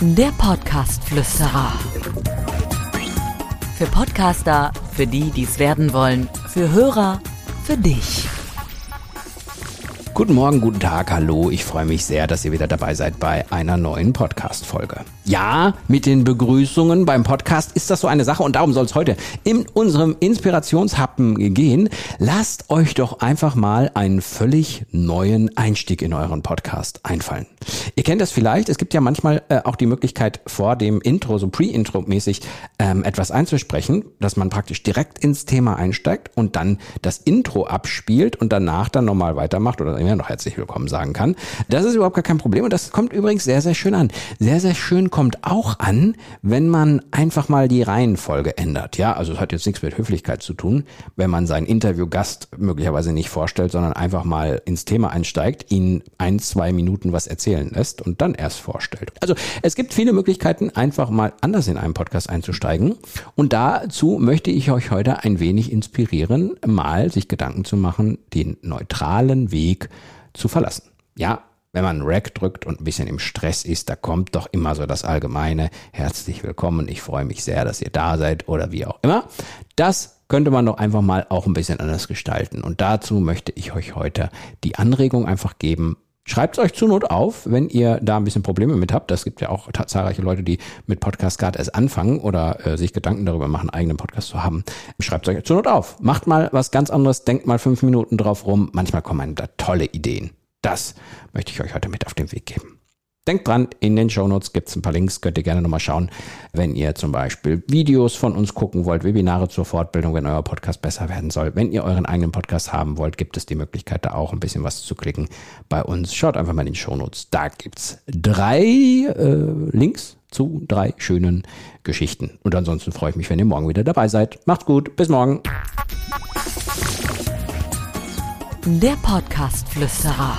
Der Podcast-Flüsterer. Für Podcaster, für die, die es werden wollen, für Hörer, für dich. Guten Morgen, guten Tag, hallo. Ich freue mich sehr, dass ihr wieder dabei seid bei einer neuen Podcast-Folge. Ja, mit den Begrüßungen beim Podcast ist das so eine Sache und darum soll es heute in unserem Inspirationshappen gehen. Lasst euch doch einfach mal einen völlig neuen Einstieg in euren Podcast einfallen. Ihr kennt das vielleicht, es gibt ja manchmal äh, auch die Möglichkeit vor dem Intro, so Pre-Intro-mäßig, ähm, etwas einzusprechen, dass man praktisch direkt ins Thema einsteigt und dann das Intro abspielt und danach dann nochmal weitermacht oder mir noch herzlich willkommen sagen kann. Das ist überhaupt gar kein Problem und das kommt übrigens sehr, sehr schön an. Sehr, sehr schön kommt auch an, wenn man einfach mal die Reihenfolge ändert. Ja, also es hat jetzt nichts mit Höflichkeit zu tun, wenn man seinen Interviewgast möglicherweise nicht vorstellt, sondern einfach mal ins Thema einsteigt, ihn ein, zwei Minuten was erzählen lässt und dann erst vorstellt. Also es gibt viele Möglichkeiten, einfach mal anders in einen Podcast einzusteigen. Und dazu möchte ich euch heute ein wenig inspirieren, mal sich Gedanken zu machen, den neutralen Weg zu verlassen. Ja, wenn man Rack drückt und ein bisschen im Stress ist, da kommt doch immer so das Allgemeine. Herzlich willkommen, ich freue mich sehr, dass ihr da seid oder wie auch immer. Das könnte man doch einfach mal auch ein bisschen anders gestalten. Und dazu möchte ich euch heute die Anregung einfach geben, Schreibt es euch zur Not auf, wenn ihr da ein bisschen Probleme mit habt. Das gibt ja auch zahlreiche Leute, die mit Podcast gerade erst anfangen oder äh, sich Gedanken darüber machen, eigenen Podcast zu haben. Schreibt es euch zur Not auf. Macht mal was ganz anderes, denkt mal fünf Minuten drauf rum. Manchmal kommen einem da tolle Ideen. Das möchte ich euch heute mit auf den Weg geben. Denkt dran, in den Shownotes gibt es ein paar Links, könnt ihr gerne nochmal schauen, wenn ihr zum Beispiel Videos von uns gucken wollt, Webinare zur Fortbildung, wenn euer Podcast besser werden soll. Wenn ihr euren eigenen Podcast haben wollt, gibt es die Möglichkeit, da auch ein bisschen was zu klicken bei uns. Schaut einfach mal in den Shownotes. Da gibt's drei äh, Links zu drei schönen Geschichten. Und ansonsten freue ich mich, wenn ihr morgen wieder dabei seid. Macht's gut, bis morgen. Der Podcast-Flüsterer.